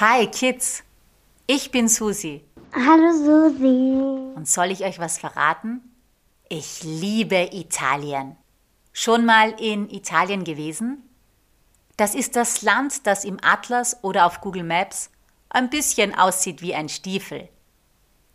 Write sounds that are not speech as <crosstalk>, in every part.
Hi Kids, ich bin Susi. Hallo Susi. Und soll ich euch was verraten? Ich liebe Italien. Schon mal in Italien gewesen? Das ist das Land, das im Atlas oder auf Google Maps ein bisschen aussieht wie ein Stiefel.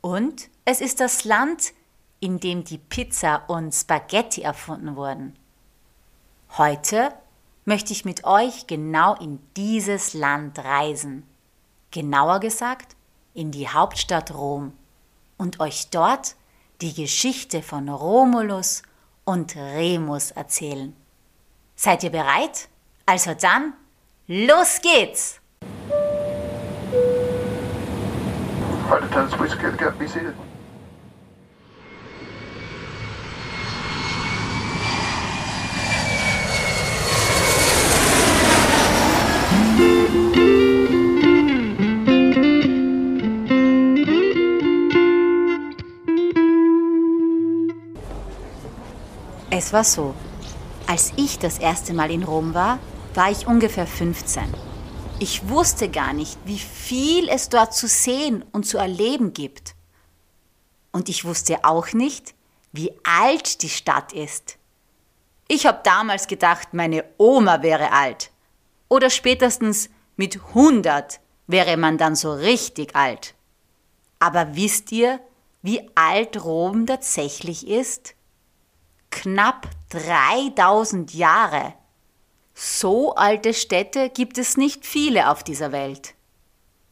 Und es ist das Land, in dem die Pizza und Spaghetti erfunden wurden. Heute möchte ich mit euch genau in dieses Land reisen. Genauer gesagt, in die Hauptstadt Rom und euch dort die Geschichte von Romulus und Remus erzählen. Seid ihr bereit? Also dann, los geht's! Right, attendants, please get, get, be war so. Als ich das erste Mal in Rom war, war ich ungefähr 15. Ich wusste gar nicht, wie viel es dort zu sehen und zu erleben gibt. Und ich wusste auch nicht, wie alt die Stadt ist. Ich habe damals gedacht, meine Oma wäre alt. Oder spätestens mit 100 wäre man dann so richtig alt. Aber wisst ihr, wie alt Rom tatsächlich ist? Knapp 3000 Jahre. So alte Städte gibt es nicht viele auf dieser Welt.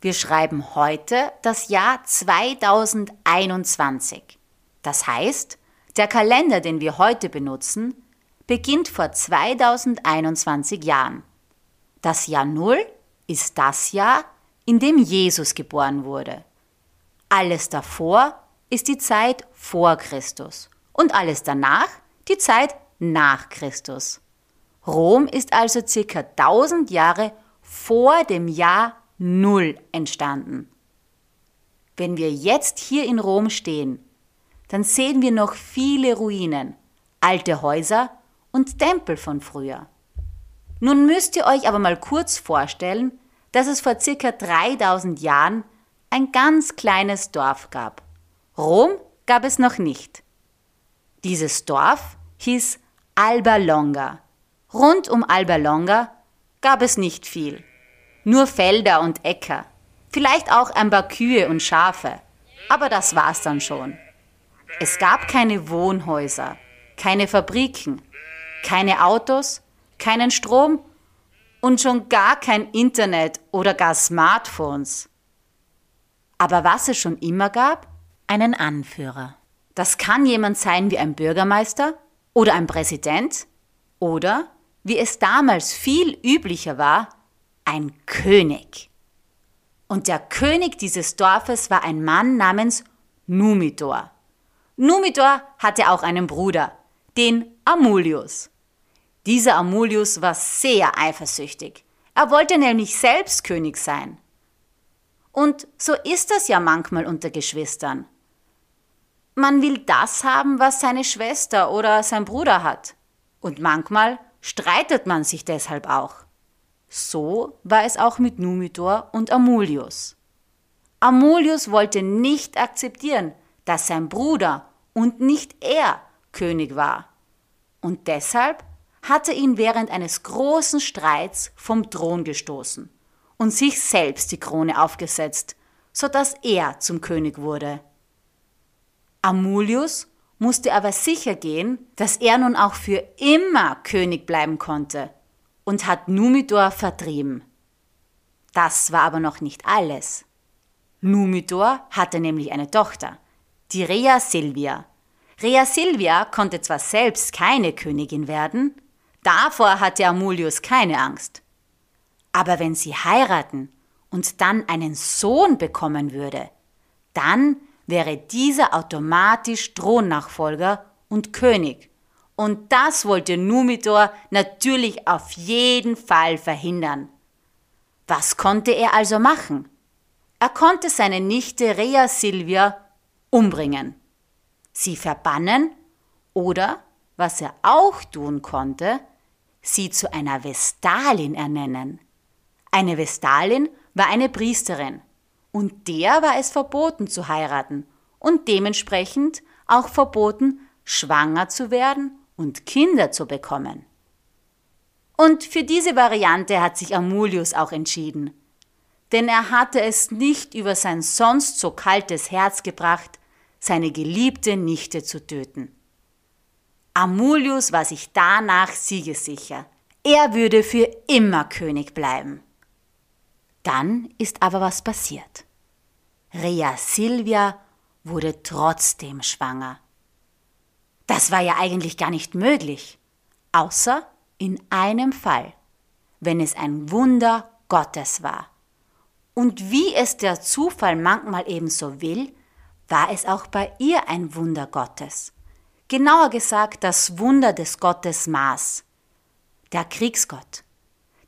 Wir schreiben heute das Jahr 2021. Das heißt, der Kalender, den wir heute benutzen, beginnt vor 2021 Jahren. Das Jahr Null ist das Jahr, in dem Jesus geboren wurde. Alles davor ist die Zeit vor Christus und alles danach die Zeit nach Christus. Rom ist also circa 1000 Jahre vor dem Jahr Null entstanden. Wenn wir jetzt hier in Rom stehen, dann sehen wir noch viele Ruinen, alte Häuser und Tempel von früher. Nun müsst ihr euch aber mal kurz vorstellen, dass es vor circa 3000 Jahren ein ganz kleines Dorf gab. Rom gab es noch nicht. Dieses Dorf hieß Alba Longa. Rund um Alba Longa gab es nicht viel. Nur Felder und Äcker. Vielleicht auch ein paar Kühe und Schafe. Aber das war's dann schon. Es gab keine Wohnhäuser, keine Fabriken, keine Autos, keinen Strom und schon gar kein Internet oder gar Smartphones. Aber was es schon immer gab? Einen Anführer. Das kann jemand sein wie ein Bürgermeister oder ein Präsident oder wie es damals viel üblicher war, ein König. Und der König dieses Dorfes war ein Mann namens Numidor. Numidor hatte auch einen Bruder, den Amulius. Dieser Amulius war sehr eifersüchtig. Er wollte nämlich selbst König sein. Und so ist das ja manchmal unter Geschwistern. Man will das haben, was seine Schwester oder sein Bruder hat. Und manchmal streitet man sich deshalb auch. So war es auch mit Numidor und Amulius. Amulius wollte nicht akzeptieren, dass sein Bruder und nicht er König war. Und deshalb hatte ihn während eines großen Streits vom Thron gestoßen und sich selbst die Krone aufgesetzt, so dass er zum König wurde. Amulius musste aber sicher gehen, dass er nun auch für immer König bleiben konnte und hat Numidor vertrieben. Das war aber noch nicht alles. Numidor hatte nämlich eine Tochter, die Rea Silvia. Rea Silvia konnte zwar selbst keine Königin werden, davor hatte Amulius keine Angst. Aber wenn sie heiraten und dann einen Sohn bekommen würde, dann wäre dieser automatisch Thronnachfolger und König. Und das wollte Numidor natürlich auf jeden Fall verhindern. Was konnte er also machen? Er konnte seine Nichte Rea Silvia umbringen, sie verbannen oder, was er auch tun konnte, sie zu einer Vestalin ernennen. Eine Vestalin war eine Priesterin und der war es verboten zu heiraten und dementsprechend auch verboten, schwanger zu werden und Kinder zu bekommen. Und für diese Variante hat sich Amulius auch entschieden. Denn er hatte es nicht über sein sonst so kaltes Herz gebracht, seine geliebte Nichte zu töten. Amulius war sich danach siegessicher. Er würde für immer König bleiben. Dann ist aber was passiert. Rea Silvia wurde trotzdem schwanger. Das war ja eigentlich gar nicht möglich, außer in einem Fall, wenn es ein Wunder Gottes war. Und wie es der Zufall manchmal ebenso will, war es auch bei ihr ein Wunder Gottes. Genauer gesagt das Wunder des Gottes Mars, der Kriegsgott,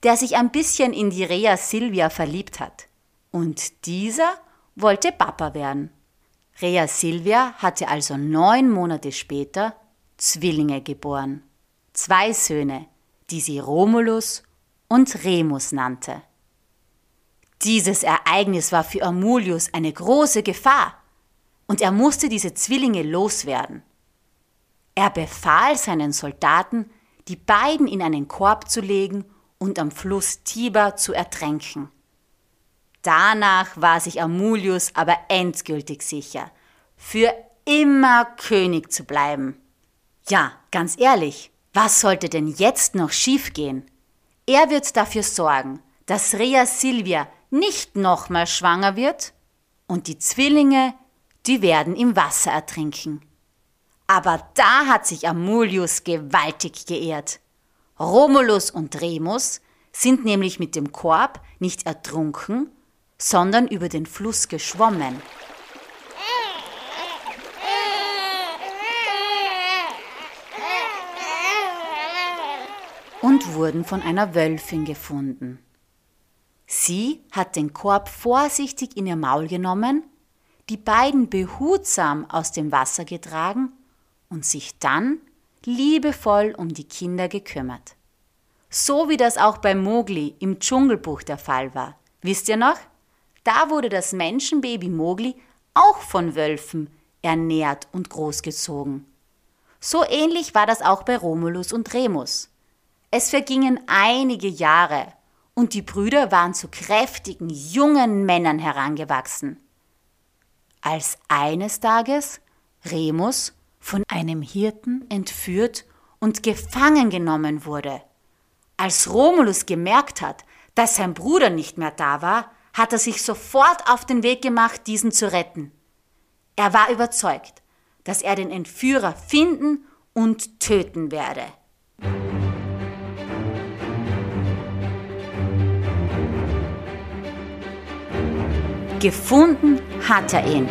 der sich ein bisschen in die Rea Silvia verliebt hat. Und dieser wollte Papa werden. Rea Silvia hatte also neun Monate später Zwillinge geboren. Zwei Söhne, die sie Romulus und Remus nannte. Dieses Ereignis war für Amulius eine große Gefahr und er musste diese Zwillinge loswerden. Er befahl seinen Soldaten, die beiden in einen Korb zu legen und am Fluss Tiber zu ertränken. Danach war sich Amulius aber endgültig sicher, für immer König zu bleiben. Ja, ganz ehrlich, was sollte denn jetzt noch schiefgehen? Er wird dafür sorgen, dass Rea Silvia nicht nochmal schwanger wird und die Zwillinge, die werden im Wasser ertrinken. Aber da hat sich Amulius gewaltig geehrt. Romulus und Remus sind nämlich mit dem Korb nicht ertrunken, sondern über den Fluss geschwommen. und wurden von einer Wölfin gefunden. Sie hat den Korb vorsichtig in ihr Maul genommen, die beiden behutsam aus dem Wasser getragen und sich dann liebevoll um die Kinder gekümmert. So wie das auch bei Mowgli im Dschungelbuch der Fall war. Wisst ihr noch? Da wurde das Menschenbaby Mowgli auch von Wölfen ernährt und großgezogen. So ähnlich war das auch bei Romulus und Remus. Es vergingen einige Jahre und die Brüder waren zu kräftigen, jungen Männern herangewachsen. Als eines Tages Remus von einem Hirten entführt und gefangen genommen wurde. Als Romulus gemerkt hat, dass sein Bruder nicht mehr da war, hat er sich sofort auf den Weg gemacht, diesen zu retten. Er war überzeugt, dass er den Entführer finden und töten werde. Gefunden hat er ihn,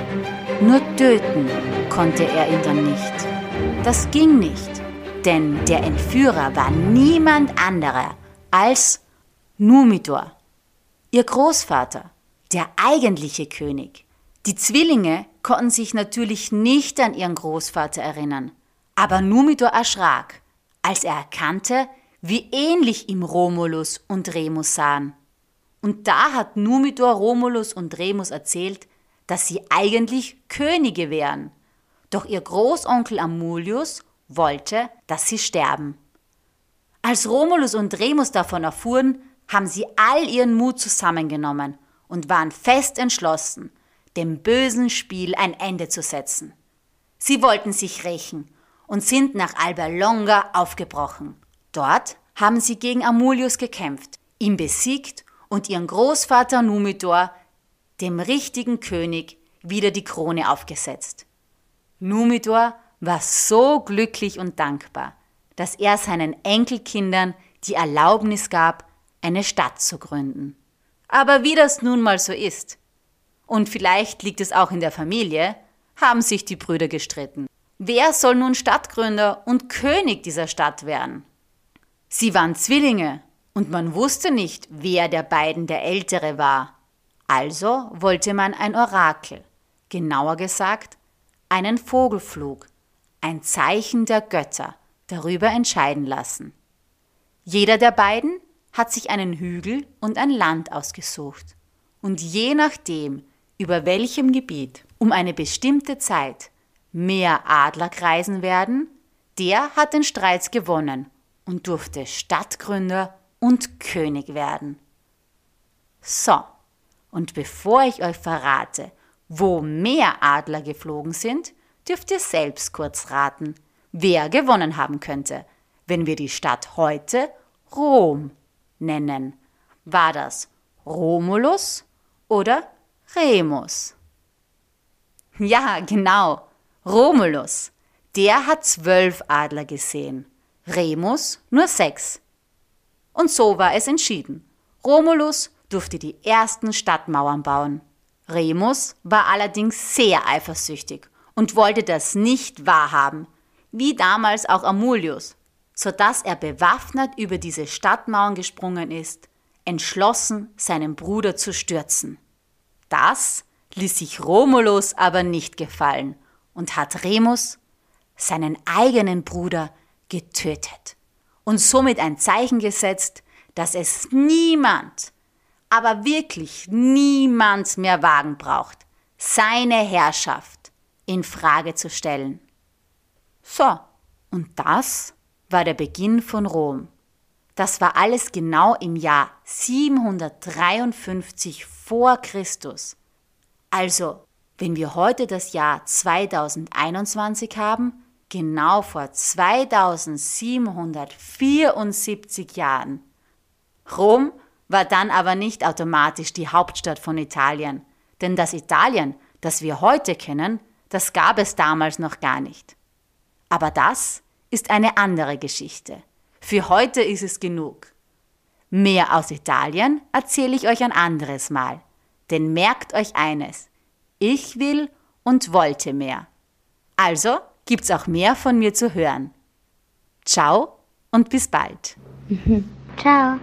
nur töten konnte er ihn dann nicht. Das ging nicht, denn der Entführer war niemand anderer als Numidor, ihr Großvater, der eigentliche König. Die Zwillinge konnten sich natürlich nicht an ihren Großvater erinnern, aber Numidor erschrak, als er erkannte, wie ähnlich ihm Romulus und Remus sahen. Und da hat Numidor Romulus und Remus erzählt, dass sie eigentlich Könige wären. Doch ihr Großonkel Amulius wollte, dass sie sterben. Als Romulus und Remus davon erfuhren, haben sie all ihren Mut zusammengenommen und waren fest entschlossen, dem bösen Spiel ein Ende zu setzen. Sie wollten sich rächen und sind nach Alba Longa aufgebrochen. Dort haben sie gegen Amulius gekämpft, ihn besiegt und ihren Großvater Numidor, dem richtigen König, wieder die Krone aufgesetzt. Numidor war so glücklich und dankbar, dass er seinen Enkelkindern die Erlaubnis gab, eine Stadt zu gründen. Aber wie das nun mal so ist, und vielleicht liegt es auch in der Familie, haben sich die Brüder gestritten. Wer soll nun Stadtgründer und König dieser Stadt werden? Sie waren Zwillinge und man wusste nicht, wer der beiden der Ältere war. Also wollte man ein Orakel, genauer gesagt einen Vogelflug, ein Zeichen der Götter, darüber entscheiden lassen. Jeder der beiden hat sich einen Hügel und ein Land ausgesucht Und je nachdem, über welchem Gebiet um eine bestimmte Zeit mehr Adler kreisen werden, der hat den Streit gewonnen und durfte Stadtgründer und König werden. So, und bevor ich euch verrate, wo mehr Adler geflogen sind, dürft ihr selbst kurz raten, wer gewonnen haben könnte, wenn wir die Stadt heute Rom nennen. War das Romulus oder Remus? Ja, genau, Romulus. Der hat zwölf Adler gesehen, Remus nur sechs. Und so war es entschieden. Romulus durfte die ersten Stadtmauern bauen. Remus war allerdings sehr eifersüchtig und wollte das nicht wahrhaben, wie damals auch Amulius, so dass er bewaffnet über diese Stadtmauern gesprungen ist, entschlossen, seinen Bruder zu stürzen. Das ließ sich Romulus aber nicht gefallen und hat Remus, seinen eigenen Bruder, getötet und somit ein Zeichen gesetzt, dass es niemand, aber wirklich niemand mehr wagen braucht, seine Herrschaft in Frage zu stellen. So, und das war der Beginn von Rom. Das war alles genau im Jahr 753 vor Christus. Also, wenn wir heute das Jahr 2021 haben, genau vor 2774 Jahren. Rom war dann aber nicht automatisch die Hauptstadt von Italien, denn das Italien, das wir heute kennen, das gab es damals noch gar nicht. Aber das ist eine andere Geschichte. Für heute ist es genug. Mehr aus Italien erzähle ich euch ein anderes Mal. Denn merkt euch eines, ich will und wollte mehr. Also gibt's auch mehr von mir zu hören. Ciao und bis bald. <laughs> Ciao.